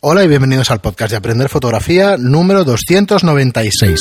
Hola y bienvenidos al podcast de Aprender Fotografía número 296.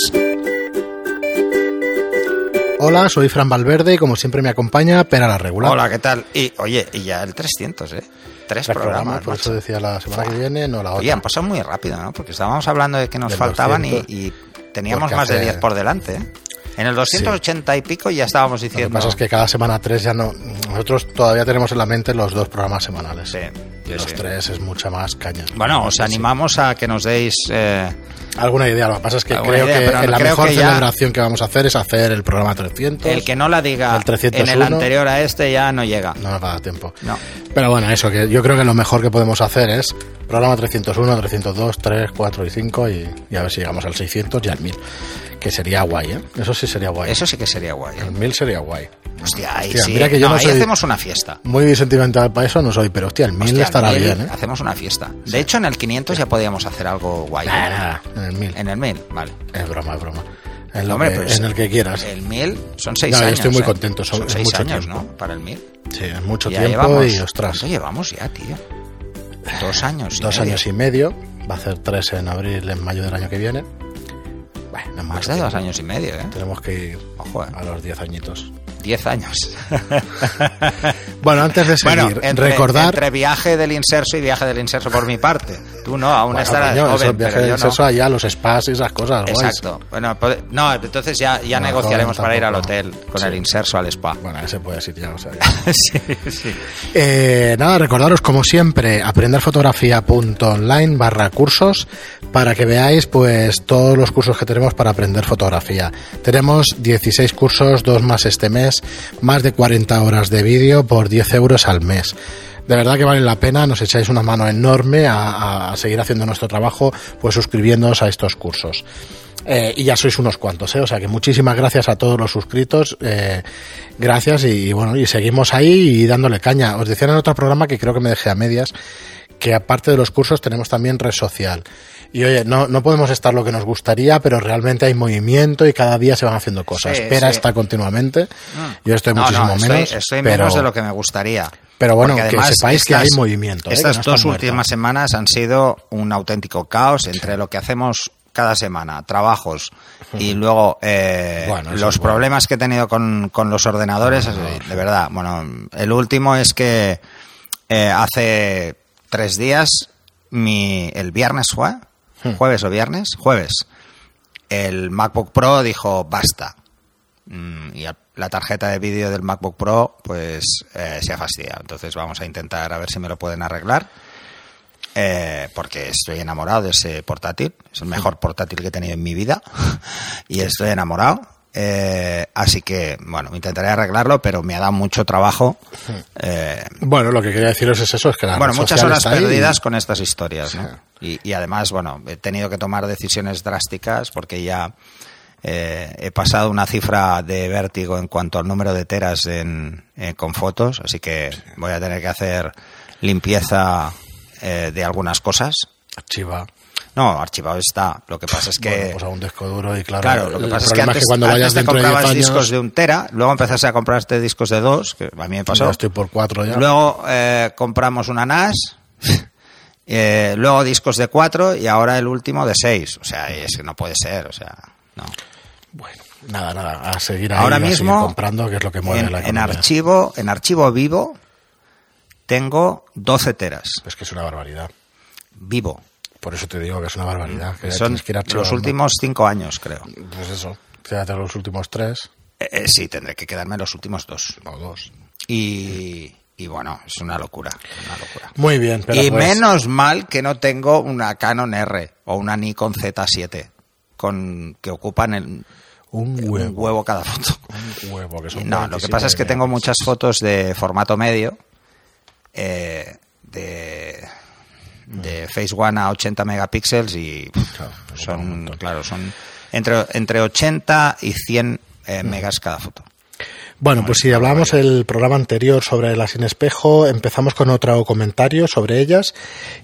Hola, soy Fran Valverde y como siempre me acompaña Pera la Regular. Hola, ¿qué tal? Y oye, y ya el 300, ¿eh? Tres, Tres programas, por eso decía la semana Fua. que viene, no la otra. han pasado muy rápido, ¿no? Porque estábamos hablando de que nos Del faltaban y, 200. y teníamos más de hace- 10 por delante, ¿eh? En el 280 y pico ya estábamos Lo que diciendo... pasa es que cada semana tres ya no. Nosotros todavía tenemos en la mente los dos programas semanales. Sí, Y sí, los sí. tres es mucha más caña. Bueno, os Sí, sí. animamos a que nos deis... eh, Alguna idea, lo que pasa es que creo idea, que la creo mejor que ya- celebración que vamos a hacer es hacer el programa 300. el que no la diga El 301. en el anterior a este ya no llega. No nos va a dar tiempo. No. Pero bueno, eso, que yo creo que lo mejor que podemos hacer es programa 301, 302, 3, 4 y 5 y, y a ver si llegamos al 600 y al 1000. Que sería guay, ¿eh? Eso sí sería guay. Eso sí que sería guay. ¿eh? El 1000 sería guay. Hostia, ahí Hostia, sí. mira que yo no ahí soy- hacemos una fiesta. Muy sentimental para eso no soy, pero hostia, el 1000 Hostia, estará el 1000 bien, ¿eh? Hacemos una fiesta. De hecho, en el 500 ya podíamos hacer algo guay. ¿eh? Nada, en el 1000. En el 1000, vale. Es broma, es broma. En, lo Hombre, que- pues, en el que quieras. El 1000 son 6 No, yo años. estoy muy ¿eh? contento, son- Son es 6 mucho años, tiempo. ¿no? Para el 1000. Sí, es mucho Ya tiempo llevamos, y ostras. ¿Cuánto llevamos ya, tío? Dos años. y Dos medio. años y medio. Va a hacer tres en abril, en mayo del año que viene. Bueno, no Más mucho de dos años y medio, ¿eh? Tenemos que ir Ojo, ¿eh? a los 10 añitos. 10 años. Bueno, antes de seguir, bueno, entre, recordar. entre viaje del inserso y viaje del inserso por mi parte. Tú no, aún Bueno, estarás coño, joven, esos viajes pero de yo no. exceso allá, los spas y esas cosas. guays. Exacto. Bueno, no, entonces ya, ya No, negociaremos para ir al hotel con Sí. el inserso al spa. Bueno, ese puede ir ya, o sea, ya. sí, sí. Eh, nada, recordaros como siempre aprenderfotografía.online barra cursos para que veáis pues todos los cursos que tenemos para aprender fotografía. Tenemos 16 cursos, dos más este mes, más de 40 horas de vídeo por 10 euros al mes. De verdad que vale la pena, nos echáis una mano enorme a, seguir haciendo nuestro trabajo, pues suscribiéndoos a estos cursos. Eh, y ya sois unos cuantos, ¿eh? o sea que muchísimas gracias a todos los suscritos, eh, gracias y, y bueno, y seguimos ahí y dándole caña. Os decía en otro programa que creo que me dejé a medias, que aparte de los cursos tenemos también red social. Y oye, no, no podemos estar lo que nos gustaría, pero realmente hay movimiento y cada día se van haciendo cosas. Sí, está continuamente, yo estoy No, muchísimo no, estoy, menos. estoy pero, menos de lo que me gustaría. pero bueno, que sepáis que hay movimiento. ¿eh? Estas que no está dos muerta. últimas semanas han sido un auténtico caos entre lo que hacemos cada semana, trabajos y luego eh, Bueno, los bueno. problemas que he tenido con, con los ordenadores, eh, de verdad. Bueno, el último es que eh, hace tres días, mi, el viernes fue, Hmm. jueves o viernes, jueves, el MacBook Pro dijo basta. Mm, y la tarjeta de vídeo del MacBook Pro pues eh, se ha fastidiado. Entonces vamos a intentar a ver si me lo pueden arreglar. Eh, porque estoy enamorado de ese portátil. Es el mejor portátil que he tenido en mi vida. y estoy enamorado. Eh, así que, bueno, intentaré arreglarlo, pero me ha dado mucho trabajo. Eh, Bueno, lo que quería deciros es eso, es que la bueno, muchas horas y- perdidas con estas historias. Y, y además, bueno, he tenido que tomar decisiones drásticas porque ya eh, he pasado una cifra de vértigo en cuanto al número de teras en, con fotos, así que voy a tener que hacer limpieza de algunas cosas. Archiva. No, archivado está. Lo que pasa es que... Bueno, pues a un disco duro y claro, Claro, lo que pasa es que antes, cuando antes vayas te dentro de 10 comprabas años, discos de un tera, luego empezaste a comprarte discos de dos, que a mí me pasó. ya estoy por cuatro ya. Luego eh, compramos una NAS, eh, luego discos de 4 y ahora el último de 6. O sea, es que no puede ser, o sea, no. Bueno, nada, nada, a seguir ahí, Ahora a seguir mismo, comprando, que es lo que mueve En, la en archivo, en archivo vivo tengo 12 teras. Es que es una barbaridad. Vivo. Por eso te digo que es una barbaridad. Que Son que los últimos 5 años, creo. Pues eso, quédate los últimos tres Eh, eh, sí, tendré que quedarme los últimos dos. o dos. Y, y bueno, es una locura, una locura. Muy bien, pero y pues, menos mal que no tengo una Canon R o una Nikon Z7 con que ocupan el, un un huevo. cada foto. Un huevo, que son No, lo que 47 pasa es que tengo muchas fotos de formato medio, eh, de, de Face One a 80 megapíxeles y Claro, un son, claro, son entre, entre 80 y 100 eh, megas cada foto. Bueno, pues si hablábamos el programa anterior sobre las sin espejo, empezamos con otro comentario sobre ellas,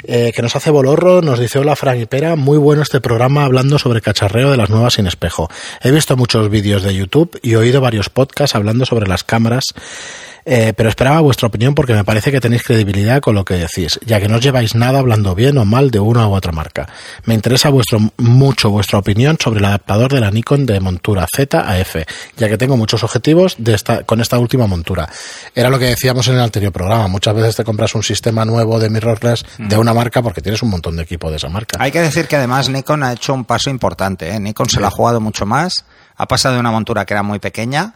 eh, que nos hace Bolorro, nos dice, hola Fran y Pera, muy bueno este programa hablando sobre cacharreo de las nuevas sin espejo. He visto muchos vídeos de YouTube y oído varios podcasts hablando sobre las cámaras Eh, pero esperaba vuestra opinión porque me parece que tenéis credibilidad con lo que decís, ya que no os lleváis nada hablando bien o mal de una u otra marca. Me interesa vuestro, mucho vuestra opinión sobre el adaptador de la Nikon de montura Z a F, ya que tengo muchos objetivos de esta, con esta última montura. Era lo que decíamos en el anterior programa. Muchas veces te compras un sistema nuevo de mirrorless de una marca porque tienes un montón de equipo de esa marca. Hay que decir que además Nikon ha hecho un paso importante. ¿eh? Nikon se lo ha jugado mucho más. Ha pasado de una montura que era muy pequeña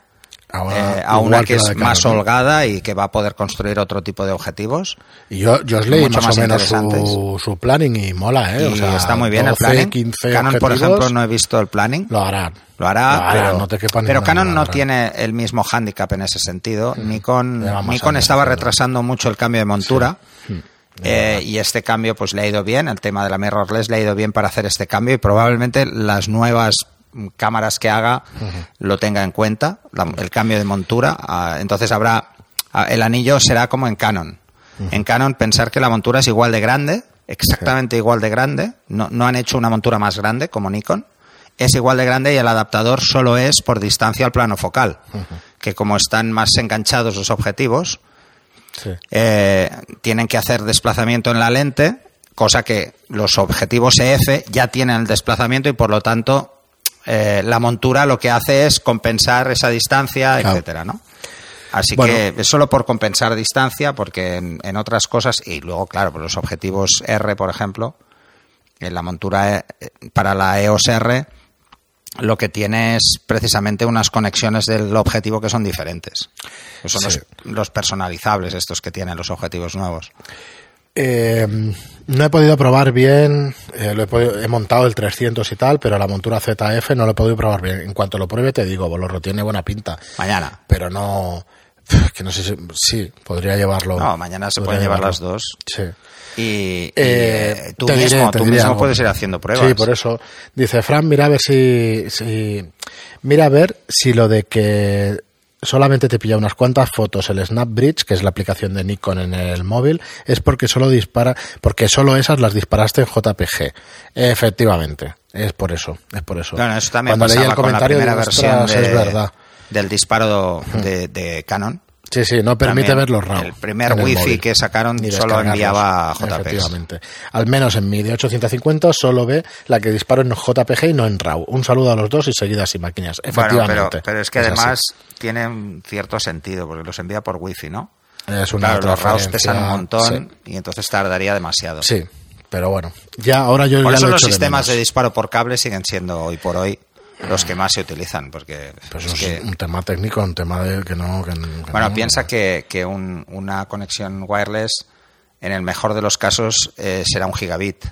Ahora, eh, a una que es más holgada y que va a poder construir otro tipo de objetivos. Y yo, yo os leí más, más o menos su, su planning y mola, ¿eh? y O sea, está muy bien 12, el planning. 15 Canon, por ejemplo, no he visto el planning. Lo harán. Lo hará, Lo hará, pero, no te quepa pero ninguna Canon no tiene el mismo hándicap en ese sentido. Nikon, Nikon estaba retrasando mucho el cambio de montura. eh, y este cambio pues le ha ido bien, el tema de la mirrorless le ha ido bien para hacer este cambio y probablemente las nuevas cámaras que haga lo tenga en cuenta, la- el cambio de montura. ah, entonces habrá, ah, el anillo será como en Canon. En Canon pensar que la montura es igual de grande, exactamente igual de grande, no, no han hecho una montura más grande como Nikon, es igual de grande y el adaptador solo es por distancia al plano focal, que como están más enganchados los objetivos, Sí. eh, tienen que hacer desplazamiento en la lente, cosa que los objetivos EF ya tienen el desplazamiento y por lo tanto eh, la montura lo que hace es compensar esa distancia, Claro. etcétera, ¿no? Así Bueno. que es solo por compensar distancia, porque en, en otras cosas, y luego, claro, por los objetivos R, por ejemplo, en la montura eh, para la EOS R, lo que tiene es precisamente unas conexiones del objetivo que son diferentes. Que Son Sí. los, los personalizables estos que tienen los objetivos nuevos. Eh, no he podido probar bien, eh, lo he, podido- he montado el 300 y tal, pero la montura ZF no lo he podido probar bien. En cuanto lo pruebe te digo, Bolorro tiene buena pinta, Mañana. pero no, que no sé si, sí, podría llevarlo. No, mañana se pueden llevar las dos. Sí. Y, y, Eh, eh, tú mismo, diré, tú mismo puedes ir haciendo pruebas. Sí, por eso. Dice, Fran, mira a ver si, si- Mira a ver si lo de que solamente te pilla unas cuantas fotos el SnapBridge, que es la aplicación de Nikon en el móvil, es porque solo dispara, porque solo esas las disparaste en JPG. Efectivamente, es por eso, es por eso. Bueno, eso también Cuando leí el con la comentario primera versión "Ostras, de- es verdad. del disparo de, de Canon. Sí, sí, no permite ver los RAW. el primer wifi móvil. que sacaron solo enviaba JPGs. Efectivamente. Al menos en mi de 850 solo ve la que disparo en JPG y no en RAW. Un saludo a los dos y seguidas y máquinas. Bueno, Efectivamente. pero, pero es que así. además tiene un cierto sentido, porque los envía por wifi, ¿no? es una Claro, los RAWs pesan un montón y entonces tardaría demasiado. Sí, sí, pero bueno. Ya ahora yo Por ya eso lo los de sistemas de, menos. disparo por cable siguen siendo hoy por hoy los que más se utilizan, porque Pues es que- un tema técnico, un tema de que no. que- que Bueno, no- piensa que, que un- una conexión wireless, en el mejor de los casos, eh, será un gigabit.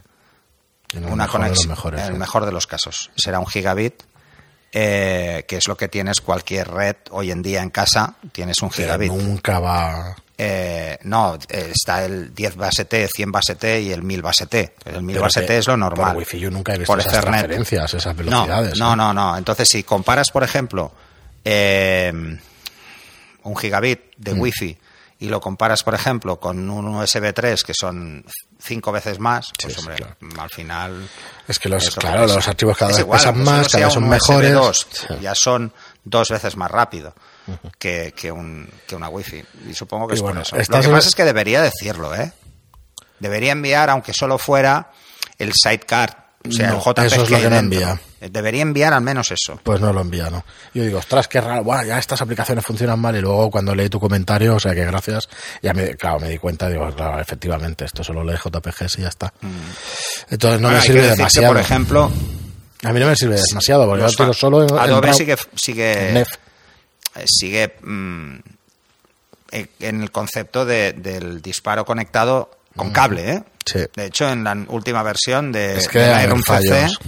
en el una mejor de los conexión. mejores, en el mejor de los casos. Será un gigabit, eh, que es lo que tienes cualquier red hoy en día en casa. Tienes un Pero gigabit. nunca va. Eh, no, eh, está el 10 base T, 100 base T y el 1000 base T. El 1000 Pero base T es lo normal. Por Wi-Fi yo nunca he visto Por esas Ethernet. transferencias, esas velocidades. no, ¿eh? no, no. Entonces, si comparas, por ejemplo, eh, un gigabit de Mm. Wi-Fi y lo comparas, por ejemplo, con un USB 3 que son cinco veces más, pues sí, hombre, claro. al final... Es que los, claro, pesa. los archivos cada vez igual, pesan aunque más, cada vez son mejores. USB2, Sí. ya son dos veces más rápido que, que, un, que una Wi-Fi. Y supongo que Y es bueno, por eso. Lo que pasa es que debería decirlo, ¿eh? Debería enviar, aunque solo fuera el sidecar, o sea, No, el JPG eso es lo que no envía. Eh, Debería enviar al menos eso. Pues no lo envía, ¿no? Yo digo, ostras, qué raro, bueno, ya estas aplicaciones funcionan mal y luego cuando leí tu comentario, o sea que gracias, ya me, claro, me di cuenta, digo, claro, efectivamente, esto solo lee JPGs y ya está. Entonces no Bueno, me sirve que, demasiado. por ejemplo, a mí no me sirve demasiado, porque yo tiro solo en, Adobe sigue, sigue, en eh, sigue mm, eh, en el concepto de- del disparo conectado con cable, ¿eh? Sí. De hecho, en la última versión de, Es que de CC, fallos.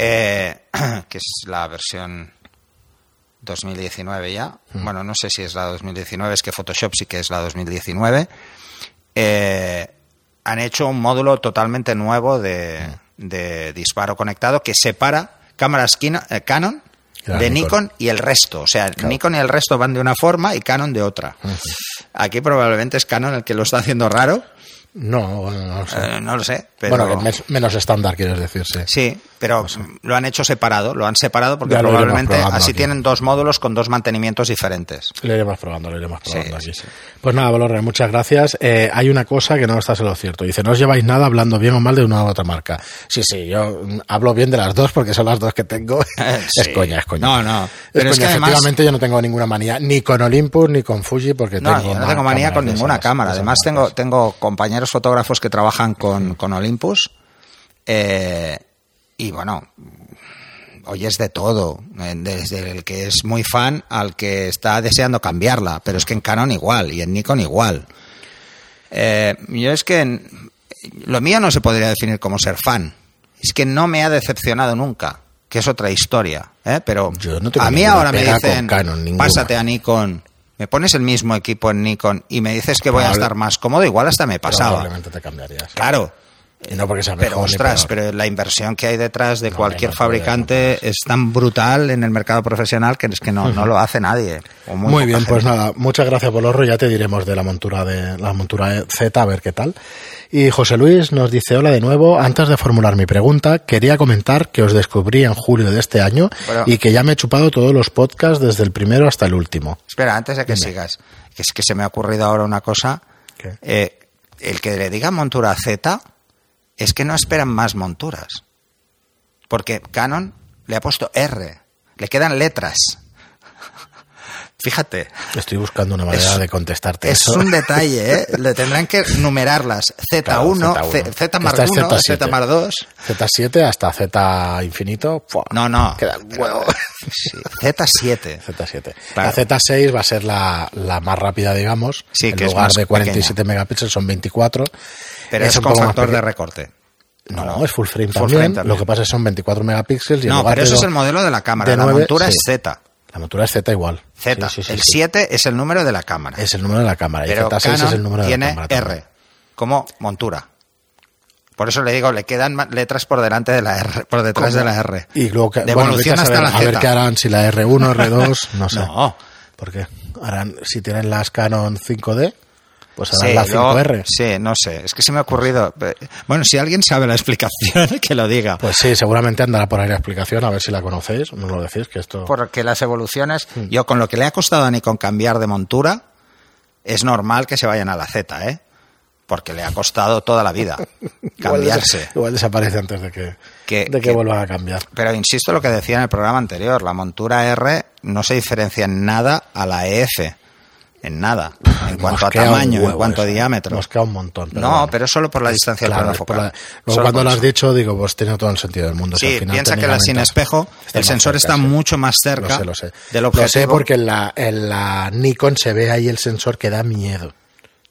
Eh, que es la versión 2019 ya, bueno, no sé si es la 2019, es que Photoshop sí que es la 2019, eh, han hecho un módulo totalmente nuevo de, de disparo conectado que separa cámaras Kino- eh, Canon de Nikon. Nikon y el resto. O sea, Nikon y el resto van de una forma y Canon de otra. Aquí probablemente es Canon el que lo está haciendo raro. No, no sé. Eh, no lo sé. Pero bueno, que menos estándar, quieres decir, sí. Sí, pero lo han hecho separado, lo han separado porque Ya lo probablemente así aquí. tienen dos módulos con dos mantenimientos diferentes. Lo iremos probando, lo iremos probando Sí, aquí. sí. Pues nada, Valorre, muchas gracias. Eh, hay una cosa que no estás en lo cierto. Dice, no os lleváis nada hablando bien o mal de una u otra marca. Sí, sí, yo hablo bien de las dos porque son las dos que tengo. Es Sí. coña, es coña. No, no. Pero es que además- efectivamente yo no tengo ninguna manía, ni con Olympus ni con Fuji, porque No, tengo yo no tengo manía con ninguna esas- cámara. Además, tengo, tengo compañeros fotógrafos que trabajan con, con Olympus. eh, y bueno, oyes de todo. eh, Desde el que es muy fan al que está deseando cambiarla. Pero es que en Canon igual y en Nikon igual. Eh, yo es que en- lo mío no se podría definir como ser fan. Es que no me ha decepcionado nunca, que es otra historia. ¿eh? Pero Yo no tengo a mí ahora me dicen, Canon, pásate a Nikon, me pones el mismo equipo en Nikon y me dices que voy a estar más cómodo, igual hasta me pasaba. Probablemente te cambiarías. Claro. Y no porque sea Pero mejor ni ostras, pero la inversión que hay detrás de No, cualquier no fabricante es tan brutal en el mercado profesional que es que no, no lo hace nadie. o Muy, bien, gente. pues nada, muchas gracias Bolorro, ya te diremos de la montura de la montura Z a ver qué tal. Y José Luis nos dice hola de nuevo, antes de formular mi pregunta, quería comentar que os descubrí en julio de este año Bueno. y que ya me he chupado todos los podcasts desde el primero hasta el último. Espera, antes de que sigas, que es que se me ha ocurrido ahora una cosa. Eh, el que le diga montura Z es que no esperan más monturas. Porque Canon le ha puesto R, le quedan letras. Fíjate, Estoy buscando una manera Es- de contestarte es eso. un detalle, ¿eh? Le tendrán que numerarlas. Z1, Claro, Z1. Z, Z más Esta es 1, Z7. Z más 2. Z7 hasta Z infinito. ¡fua! No, no. Queda huevo. Sí, Z7. Z7. Claro. La Z6 va a ser la, la más rápida, digamos. Sí, en que es lugar más de 47 megapíxeles son 24. Pero Es es, un con factor de recorte. No, ¿O no? es full frame, Full también. frame también. Lo que pasa es que son 24 megapíxeles y No, pero eso es el modelo de la cámara. de la nueve, montura sí. es Z. La montura es Z igual. Z. Sí, sí, sí, el sí. 7 es el número de la cámara. Es el número de la cámara. pero y Z6 Canon es el número de tiene la cámara. también. R como montura. Por eso le digo, le quedan letras por delante de la R, por detrás de la R. Y luego, que- bueno, vete a hasta saber, la A ver qué harán, si la R1, R2, no sé. No. ¿Por qué? Harán, si tienen las Canon 5D, pues harán Sí, la luego- 5R. sí, no sé. Es que se me ha ocurrido. Bueno, si alguien sabe la explicación, que lo diga. Pues sí, seguramente andará por ahí la explicación, a ver si la conocéis. No lo decís, que esto... Porque las evoluciones, Hmm. yo con lo que le ha costado a Nikon cambiar de montura, es normal que se vayan a la Z, ¿eh? Porque le ha costado toda la vida cambiarse. Igual desaparece antes de que, Que- de que, que- vuelvan a cambiar. Pero insisto lo que decía en el programa anterior, la montura R no se diferencia en nada a la EF. En nada. En cuanto a tamaño, en cuanto a diámetro. Nos queda un montón. Pero no, bueno. pero solo por la distancia del Claro, plano por focal. la- luego cuando lo has dicho, digo, pues tiene todo el sentido del mundo. Sí, al final piensa que la sin espejo, el sensor cerca, está sí. mucho más cerca Lo sé, lo sé. del Lo sé porque en la, en la Nikon se ve ahí el sensor que da miedo.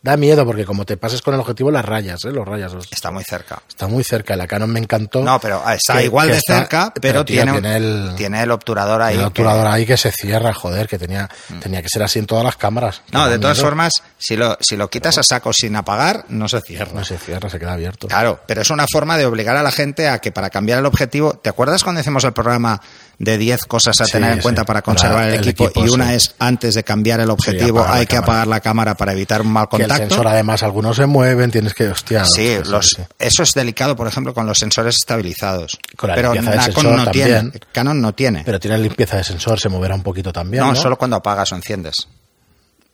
Da miedo porque como te pases con el objetivo, las rayas, ¿eh? Los rayas. los- Está muy cerca. Está muy cerca. La Canon me encantó. No, pero ah, está que- igual que de está- cerca, pero, tío, tiene, tiene el, tiene el obturador ahí. el que- obturador ahí que se cierra, joder, que tenía, tenía que ser así en todas las cámaras. No, de da todas miedo. formas, si lo, si lo quitas a saco sin apagar, no se cierra. No se cierra, se queda abierto. Claro, pero es una forma de obligar a la gente a que para cambiar el objetivo, ¿te acuerdas cuando hicimos el programa de 10 cosas a Sí, tener en sí, cuenta para conservar el, el equipo, equipo, y una sí. es antes de cambiar el objetivo hay que cámara. apagar la cámara para evitar un mal Que el contacto? sensor además algunos se mueven, tienes que, hostia. Sí, los, eso es delicado, por ejemplo, con los sensores estabilizados. Con la pero limpieza del sensor no tiene, también. Canon no tiene. Pero tiene limpieza de sensor, se moverá un poquito también. no, No, solo cuando apagas o enciendes.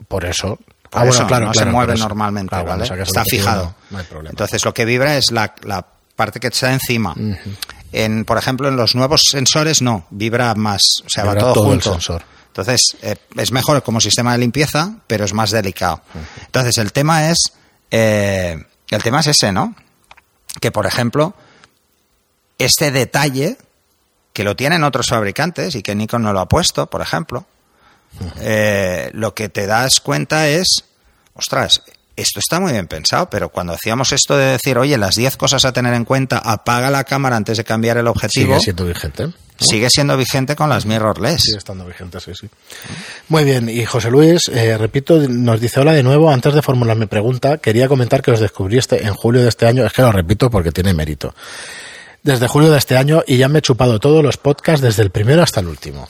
Por eso. Por Ah, eso bueno, claro, no claro, se mueve normalmente, Claro, ¿vale? Está fijado. No, hay problema. Entonces lo que vibra es la, la parte que está encima. En, por ejemplo, en los nuevos sensores no, vibra más, o sea, Vibra va todo, todo el junto. sensor. Entonces, eh, es mejor como sistema de limpieza, pero es más delicado. Entonces, el tema es, eh, el tema es ese, ¿no? Que, por ejemplo, este detalle, que lo tienen otros fabricantes y que Nikon no lo ha puesto, por ejemplo, eh, lo que te das cuenta es, ostras, esto está muy bien pensado, pero cuando hacíamos esto de decir, oye, las 10 cosas a tener en cuenta, apaga la cámara antes de cambiar el objetivo, Sigue siendo vigente. ¿no? sigue siendo vigente con las mirrorless. Sigue estando vigente, sí, sí. Muy bien, y José Luis, eh, repito, nos dice hola de nuevo. Antes de formular mi pregunta, quería comentar que os descubrí este, en julio de este año. Es que lo repito porque tiene mérito. Desde julio de este año y ya me he chupado todos los podcasts desde el primero hasta el último.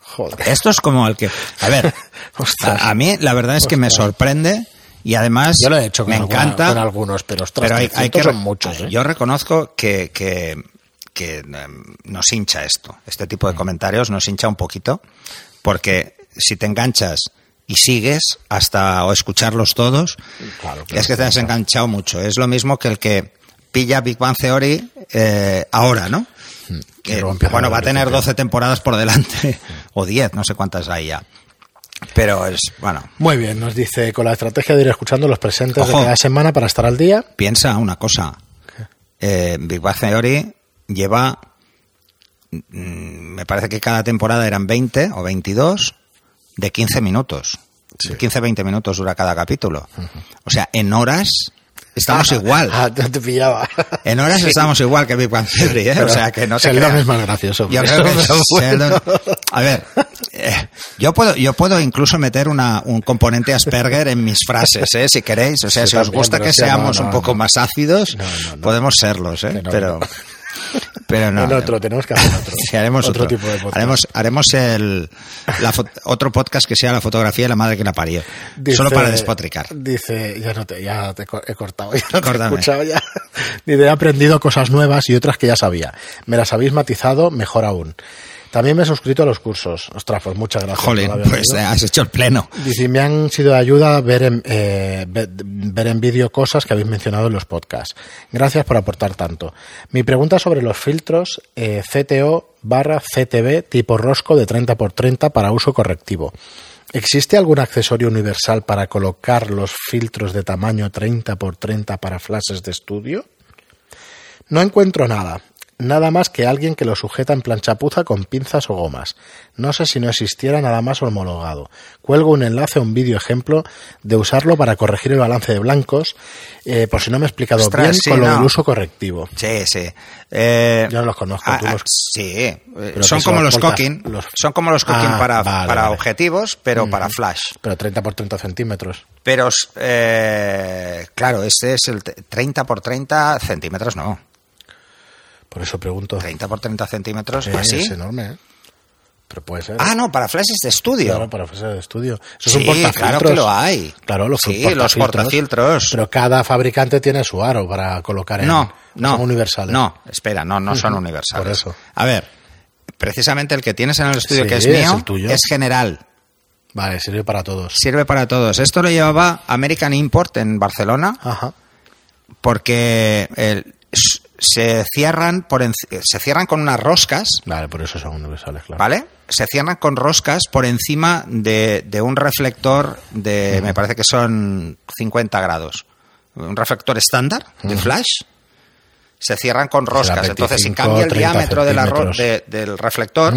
Joder. Esto es como el que... A ver, a, a mí la verdad es que me sorprende y además Yo lo he hecho con, me alguna- encanta... con algunos, pero ostras, pero hay, hay 300 que son muchos. ¿eh? yo reconozco que, que, que em, nos hincha esto. Este tipo de comentarios nos hincha un poquito, porque si te enganchas y sigues hasta o escucharlos todos, Claro, es que te has enganchado mucho. Es lo mismo que el que pilla Big Bang Theory eh, ahora, ¿no? Que Que, bueno, va a tener principio. 12 temporadas por delante, o 10, no sé cuántas hay ya. Pero es, bueno, Muy bien, nos dice con la estrategia de ir escuchando los presentes Ojo. de cada semana para estar al día. piensa una cosa. Eh, Big Bang Theory lleva, mm, me parece que cada temporada eran 20 o 22 de 15 minutos. 15-20 minutos dura cada capítulo. O sea, en horas estamos igual. Ah, te pillaba. En horas estamos igual que Big Bang Theory, ¿eh? O sea, que no te Sheldon es más gracioso. Yo creo que. Sheldon- A ver, eh, yo puedo, yo puedo incluso meter una, un componente Asperger en mis frases, ¿eh? si queréis. O sea, Sí, si os gusta que seamos no, un poco no. más ácidos, podemos serlos, ¿eh? Pero, no. pero no. En otro, tenemos que hacer otro. Sí, haremos otro, otro, tipo de podcast. Haremos, haremos el, la otro podcast que sea la fotografía de la madre que la parió. Dice- Solo para despotricar. Dice, ya no te, ya te he cortado, ya no te he escuchado ya. Dice, he aprendido cosas nuevas y otras que ya sabía. Me las habéis matizado, mejor aún. También me he suscrito a los cursos. Ostras, pues muchas gracias. Jolín, pues eh, has hecho el pleno. Dice, me han sido de ayuda ver en, eh, ver, ver en vídeo cosas que habéis mencionado en los podcasts. Gracias por aportar tanto. Mi pregunta sobre los filtros eh, CTO barra CTB tipo rosco de 30x30 para uso correctivo. ¿Existe algún accesorio universal para colocar los filtros de tamaño 30x30 para flashes de estudio? No encuentro nada. Nada más que alguien que lo sujeta en plan chapuza con pinzas o gomas. No sé si no existiera nada más homologado. Cuelgo un enlace a un vídeo ejemplo de usarlo para corregir el balance de blancos, eh, por si no me he explicado Ostras, bien sí, con lo del uso correctivo. Sí, sí. Eh, Yo no los conozco, tú los- Sí, son como los cooking, los- son como los cooking Ah, para, vale, para vale. objetivos, pero para flash. Pero 30 por 30 centímetros. Pero, eh, claro, este es el te- 30 por 30 centímetros, no. Por eso pregunto. 30 por 30 centímetros, Eh, así. Es enorme, ¿eh? Pero puede ser. Ah, no, para flashes de estudio. Claro, para fase de estudio. Eso Sí, es claro que lo hay. Claro, los Sí, portafiltros. los portafiltros. Pero cada fabricante tiene su aro para colocar en. No, no. Son universales. No, espera, no, no son universales. por eso. A ver, precisamente el que tienes en el estudio Sí, que es es mío el tuyo. es general. Vale, sirve para todos. Sirve para todos. Esto lo llevaba American Import en Barcelona Ajá. porque el- se cierran por enci- se cierran con unas roscas, Vale, por eso son universales, claro. ¿vale? Se cierran con roscas por encima de, de un reflector de, me parece que son 50 grados. Un reflector estándar de flash. Se cierran con roscas. Entonces, si 25, cambia el 30 diámetro de la de- del reflector,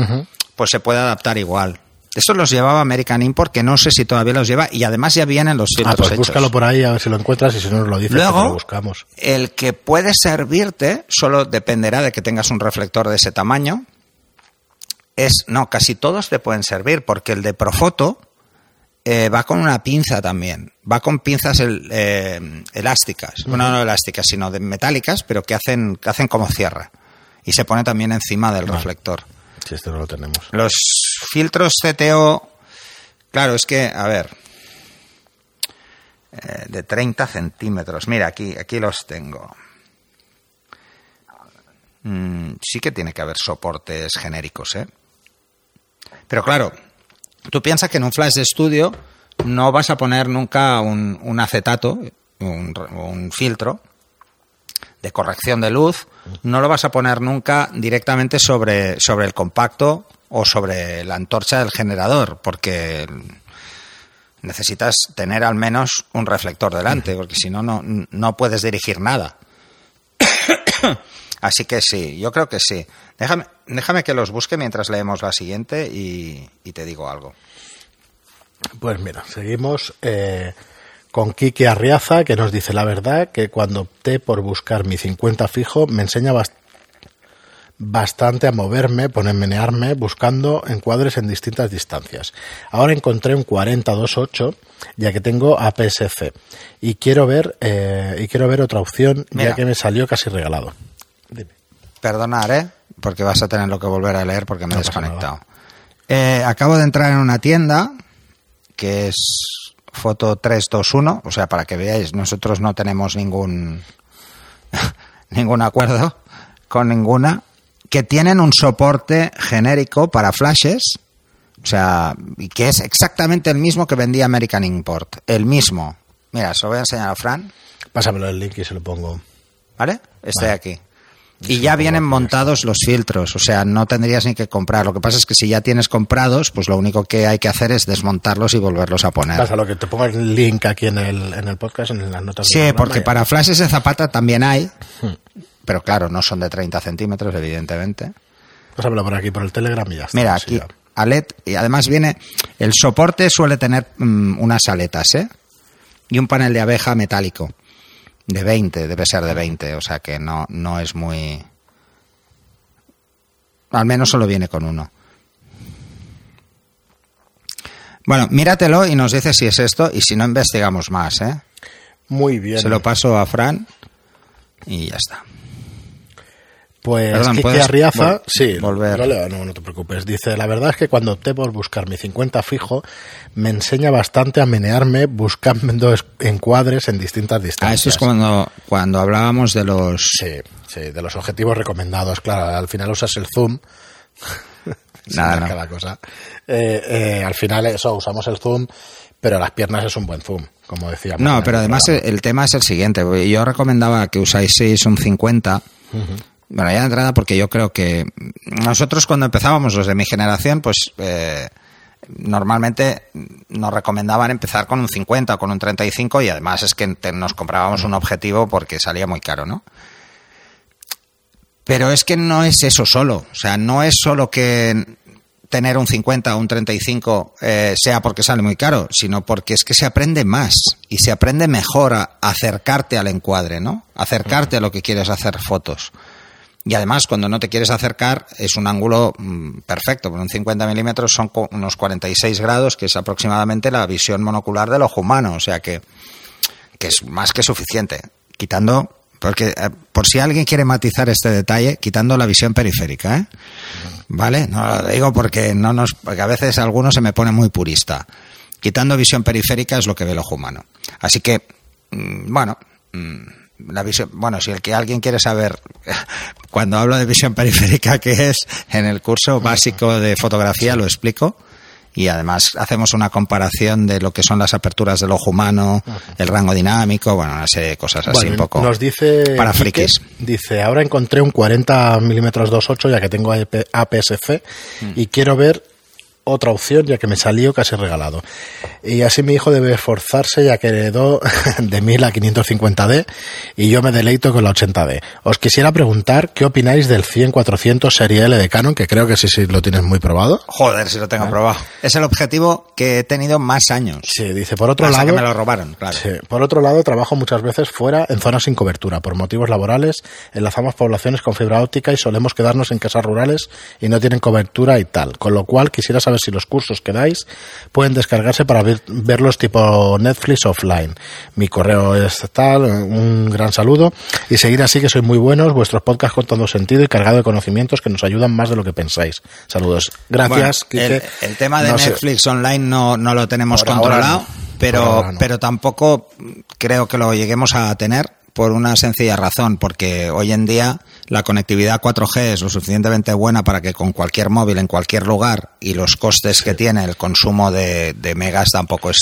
pues se puede adaptar igual. Estos los llevaba American Import, que no sé si todavía los lleva, y además ya vienen los filtros Ah, pues hechos. búscalo por ahí a ver si lo encuentras y si no nos lo dices, Luego, lo buscamos. el que puede servirte solo dependerá de que tengas un reflector de ese tamaño. Es, no, casi todos te pueden servir, porque el de Profoto eh, va con una pinza también. Va con pinzas el- eh, elásticas. Bueno, no elásticas, sino de metálicas, pero que hacen, que hacen como cierre. Y se pone también encima del reflector. Si este no lo tenemos. Los filtros CTO, claro, es que, a ver, eh, de 30 centímetros. Mira, aquí, aquí los tengo. Mm, sí que tiene que haber soportes genéricos, ¿eh? Pero claro, tú piensas que en un flash de estudio no vas a poner nunca un, acetato, un, un filtro de corrección de luz, no lo vas a poner nunca directamente sobre, sobre el compacto o sobre la antorcha del generador, porque necesitas tener al menos un reflector delante, porque si no, no, puedes dirigir nada. Así que sí, yo creo que sí. Déjame, déjame que los busque mientras leemos la siguiente y, y te digo algo. Pues mira, seguimos eh, con Kiki Arriaza, que nos dice la verdad que cuando opté por buscar mi 50 fijo me enseña bast- bastante a moverme, ponermenearme, buscando encuadres en distintas distancias. Ahora encontré un 40-2.8, ya que tengo APS-C, y quiero ver y eh, quiero ver otra opción, Mira. ya que me salió casi regalado. Dime. Perdonar, ¿eh? Porque vas a tener lo que volver a leer porque me he No desconectado. Eh, acabo de entrar en una tienda que es Foto 321, o sea, para que veáis, nosotros no tenemos ningún ningún acuerdo con ninguna. Que tienen un soporte genérico para flashes, o sea, y que es exactamente el mismo que vendía American Import, el mismo. Mira, se lo voy a enseñar a Fran, Pásamelo el link y se lo pongo. ¿vale? Este de Vale. aquí. Y ya vienen montados los filtros, o sea, no tendrías ni que comprar. Lo que pasa es que si ya tienes comprados, pues lo único que hay que hacer es desmontarlos y volverlos a poner. Pasa lo que te pongo el link aquí en el, en el podcast, en las notas. Sí, porque para flashes de zapata también hay, pero claro, no son de 30 centímetros, evidentemente. Pásamelo por aquí, por el Telegram y ya está. Mira, aquí, ya. ALED, y además viene, el soporte suele tener mm, unas aletas, ¿eh? Y un panel de abeja metálico, de 20, debe ser de 20, o sea que no, no es muy... Al menos solo viene con uno. Bueno, míratelo y nos dices si es esto y si no investigamos más, ¿eh? Muy bien. Se lo paso a Fran y ya está. Pues Perdón, Kike ¿puedes Arriaza, vol- sí, volver? No, leo, no, no te preocupes. Dice, la verdad es que cuando opté por buscar mi 50 fijo, me enseña bastante a menearme buscando es- encuadres en distintas distancias. Ah, eso es cuando, cuando hablábamos de los... Sí, sí, de los objetivos recomendados. Claro, al final usas el zoom. Nada, Sin no. cada cosa. Eh, eh, al final eso, usamos el zoom, pero las piernas es un buen zoom, como decíamos. No, el pero además el, tema es el siguiente. Yo recomendaba que usáis un 50. Bueno, ya de entrada porque yo creo que nosotros cuando empezábamos, los de mi generación, pues eh, normalmente nos recomendaban empezar con un 50 o con un 35 y además es que nos comprábamos un objetivo porque salía muy caro, ¿no? Pero es que no es eso solo. O sea, no es solo que tener un 50 o un 35 eh, sea porque sale muy caro, sino porque es que se aprende más y se aprende mejor a acercarte al encuadre, ¿no? Acercarte a lo que quieres hacer fotos. Y además, cuando no te quieres acercar, es un ángulo mm, perfecto. Por un 50 milímetros son unos 46 grados, que es aproximadamente la visión monocular del ojo humano. O sea que, que es más que suficiente. Quitando, porque eh, por si alguien quiere matizar este detalle, quitando la visión periférica, ¿eh? ¿Vale? No lo digo porque, no nos, porque a veces alguno se me pone muy purista. Quitando visión periférica es lo que ve el ojo humano. Así que, mm, bueno, mm, la visión, bueno, si el que alguien quiere saber cuando hablo de visión periférica qué es, en el curso básico de fotografía lo explico y además hacemos una comparación de lo que son las aperturas del ojo humano, el rango dinámico, bueno, una serie de cosas así Bueno, un poco Nos dice. para Quique, frikis. Dice, ahora encontré un 40 milímetros 2.8 ya que tengo AP APS-C Mm. y quiero ver otra opción ya que me salió casi regalado. Y así mi hijo debe esforzarse ya que heredó de 1000 a 550D y yo me deleito con la 80D. Os quisiera preguntar qué opináis del 100-400 serie L de Canon, que creo que sí, sí lo tienes muy probado. Joder, si lo tengo probado. Es el objetivo que he tenido más años. Sí, dice, por otro Hasta lado... que me lo robaron, claro. Sí. Por otro lado, trabajo muchas veces fuera en zonas sin cobertura. Por motivos laborales, enlazamos poblaciones con fibra óptica y solemos quedarnos en casas rurales y no tienen cobertura y tal. Con lo cual, quisiera saber si los cursos que dais pueden descargarse para ver- verlos tipo Netflix offline. Mi correo es tal, un gran saludo y seguir así que sois muy buenos, vuestros podcasts con todo sentido y cargado de conocimientos que nos ayudan más de lo que pensáis. Saludos. Gracias, Bueno, el, tema de No sé. Netflix online no, no lo tenemos Por controlado, pero, ahora no. pero tampoco creo que lo lleguemos a tener por una sencilla razón, porque hoy en día la conectividad 4G es lo suficientemente buena para que con cualquier móvil en cualquier lugar y los costes que tiene el consumo de, de megas tampoco es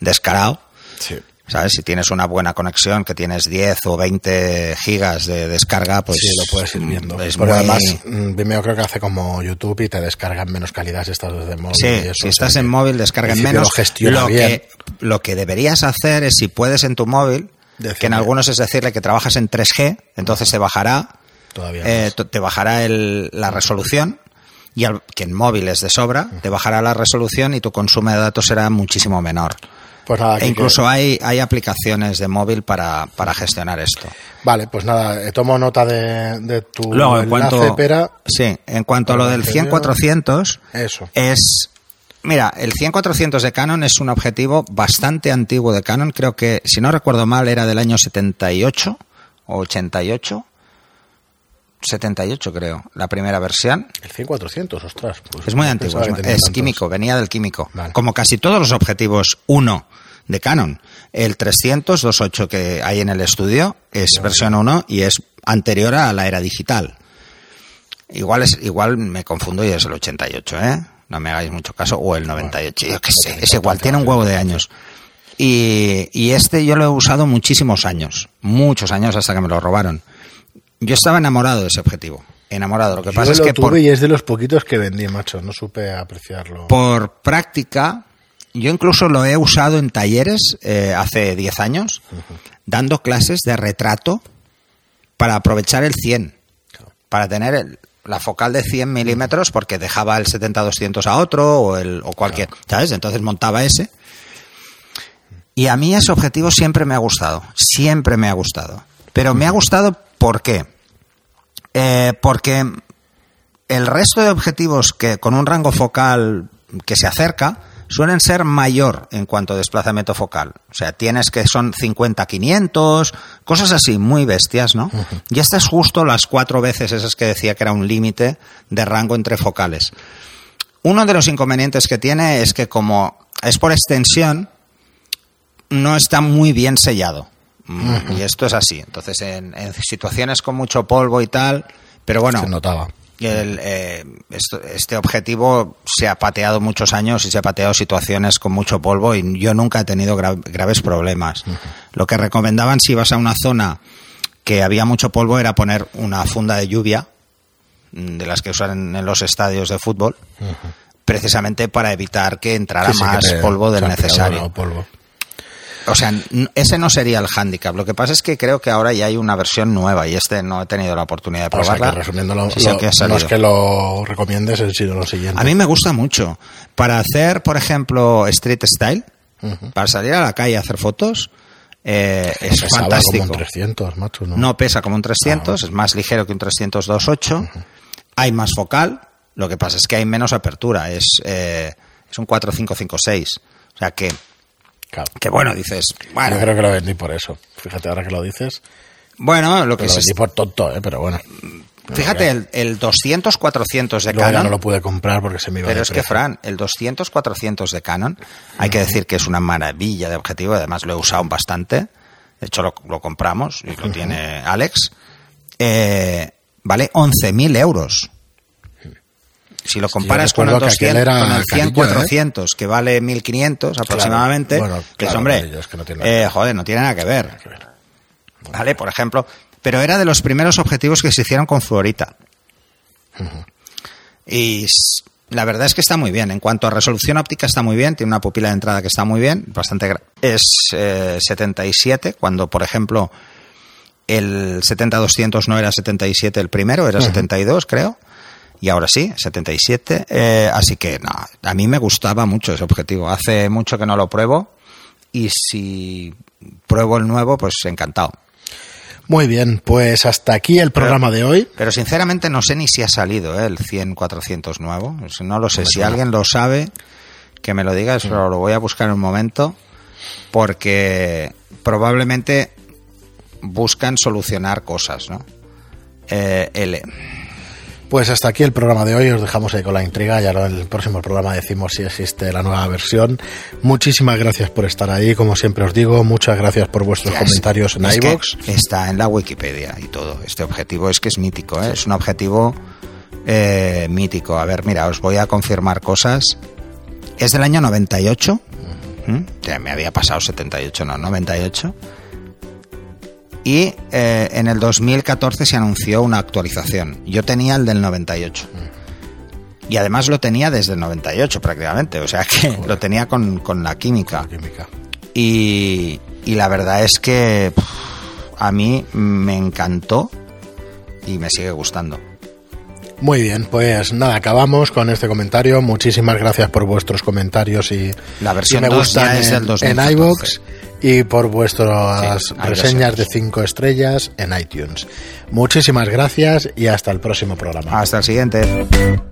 descarado. Sí. ¿Sabes? Si tienes una buena conexión, que tienes 10 o 20 gigas de descarga, pues sí, lo puedes ir viendo. Es Porque muy- además, mm, Vimeo creo que hace como YouTube y te descargan menos calidad si estás desde móvil. Sí, y eso, si o estás sea en móvil, descarga en principio menos. Lo que, lo que deberías hacer es, si puedes en tu móvil, Decirle. que en algunos es decirle que trabajas en 3G, entonces te bajará, Todavía eh, te bajará el- la resolución, y al- que en móvil es de sobra, te bajará la resolución y tu consumo de datos será muchísimo menor. Pues nada, E incluso hay, hay aplicaciones de móvil para, para gestionar esto. Vale, pues nada, eh, tomo nota de, de tu Luego, en enlace, cuanto, Pera. sí, en cuanto a lo del 100-400, Eso. es... Mira, el 100-400 de Canon es un objetivo bastante antiguo de Canon. Creo que, si no recuerdo mal, era del año 78 o 88. 78 creo, la primera versión. El 100-400, ostras. pues Es muy antiguo, es, químico, venía del químico. Vale. Como casi todos los objetivos 1 de Canon. El 300 28 que hay en el estudio es versión 1 y es anterior a la era digital. Igual, es, igual me confundo y es el 88, ¿eh? No me hagáis mucho caso. O el 98, yo qué sé. Es igual, tiene un huevo de años. Y, y este yo lo he usado muchísimos años. Muchos años hasta que me lo robaron. Yo estaba enamorado de ese objetivo. Enamorado. Lo que pasa Yo es lo que tuve por, y es de los poquitos que vendí, macho. No supe apreciarlo. por práctica, yo incluso lo he usado en talleres eh, hace 10 años, dando clases de retrato para aprovechar el 100, para tener el- la focal de 100 milímetros, porque dejaba el 70-200 a otro o, el, o cualquier, ¿sabes? Entonces montaba ese. Y a mí ese objetivo siempre me ha gustado, siempre me ha gustado. Pero me ha gustado ¿por qué? Eh, porque el resto de objetivos que con un rango focal que se acerca suelen ser mayor en cuanto a desplazamiento focal. O sea, tienes que son 50-500, cosas así, muy bestias, ¿no? Y esta es justo las cuatro veces esas que decía que era un límite de rango entre focales. Uno de los inconvenientes que tiene es que como es por extensión, no está muy bien sellado. Mm, Y esto es así. Entonces, en, en situaciones con mucho polvo y tal, pero bueno, Se notaba. el, eh, esto- este objetivo se ha pateado muchos años y se ha pateado situaciones con mucho polvo y yo nunca he tenido gra- graves problemas. Lo que recomendaban si vas a una zona que había mucho polvo era poner una funda de lluvia, mm, de las que usan en, los estadios de fútbol, precisamente para evitar que entrara Sí, sí, que más te- polvo del necesario. polvo. O sea, ese no sería el hándicap. Lo que pasa es que creo que ahora ya hay una versión nueva y este no he tenido la oportunidad de O sea, probarla. que sí, lo- que ha no es que lo recomiendes, es lo siguiente. A mí me gusta mucho. Para hacer, por ejemplo, street style, para salir a la calle a hacer fotos, eh, es Pesaba fantástico. como un 300, macho, ¿no? No pesa como un 300, es más ligero que un 302.8. Hay más focal, lo que pasa es que hay menos apertura, es, eh, es un 4556. O sea que, Claro. que bueno, dices, bueno, Yo creo que lo vendí por eso. Fíjate, ahora que lo dices. bueno, lo Que lo vendí por tonto, ¿eh? Pero bueno. Fíjate, el, el 200-400 de Luego ya Canon. no lo pude comprar porque se me iba Pero es que. Fran, el 200-400 de Canon, hay que decir que es una maravilla de objetivo, además lo he usado bastante. De hecho, lo, lo compramos y lo tiene Alex. Eh, vale 11.000 euros. Si lo comparas con el, recuerdo que aquel 200, era con el carillo, ¿eh? 100-400, que vale 1.500 aproximadamente, Bueno, pues claro, hombre, es que no eh, joder, no tiene nada que ver. ¿Vale? Por ejemplo, pero era de los primeros objetivos que se hicieron con fluorita. Y la verdad es que está muy bien. En cuanto a resolución óptica está muy bien, tiene una pupila de entrada que está muy bien, bastante es eh, 77, cuando por ejemplo el 70-200 no era 77 el primero, era 72 creo. Y ahora sí, 77. eh, así que no, a mí me gustaba mucho ese objetivo. Hace mucho que no lo pruebo. Y si pruebo el nuevo, pues encantado. Muy bien, pues hasta aquí el programa de hoy. Pero sinceramente no sé ni si ha salido ¿eh? el 100-400 nuevo. No lo sé. Si alguien lo sabe, que me lo diga. Eso lo voy a buscar en un momento. Porque probablemente buscan solucionar cosas, ¿no? Eh, el- Pues hasta aquí el programa de hoy. Os dejamos ahí con la intriga. Ya en el próximo programa decimos si existe la nueva versión. Muchísimas gracias por estar ahí. Como siempre os digo, muchas gracias por vuestros comentarios en es. Está en la Wikipedia y todo. Este objetivo es que es mítico, ¿eh? es un objetivo eh, mítico. A ver, mira, os voy a confirmar cosas. Es del año 98. ¿Mm? Ya me había pasado 78, no, 98. Y eh, en el 2014 se anunció una actualización. Yo tenía el del 98. Y además lo tenía desde el 98 prácticamente. O sea que lo tenía con, con la química. Química. Y, y la verdad es que pff, a mí me encantó y me sigue gustando. Muy bien, pues nada, acabamos con este comentario. Muchísimas gracias por vuestros comentarios y, La versión y me 2 gustan ya es en, del 2014. en iVoox y por vuestras Sí, reseñas de versiones. 5 estrellas en iTunes. Muchísimas gracias y hasta el próximo programa. Hasta el siguiente.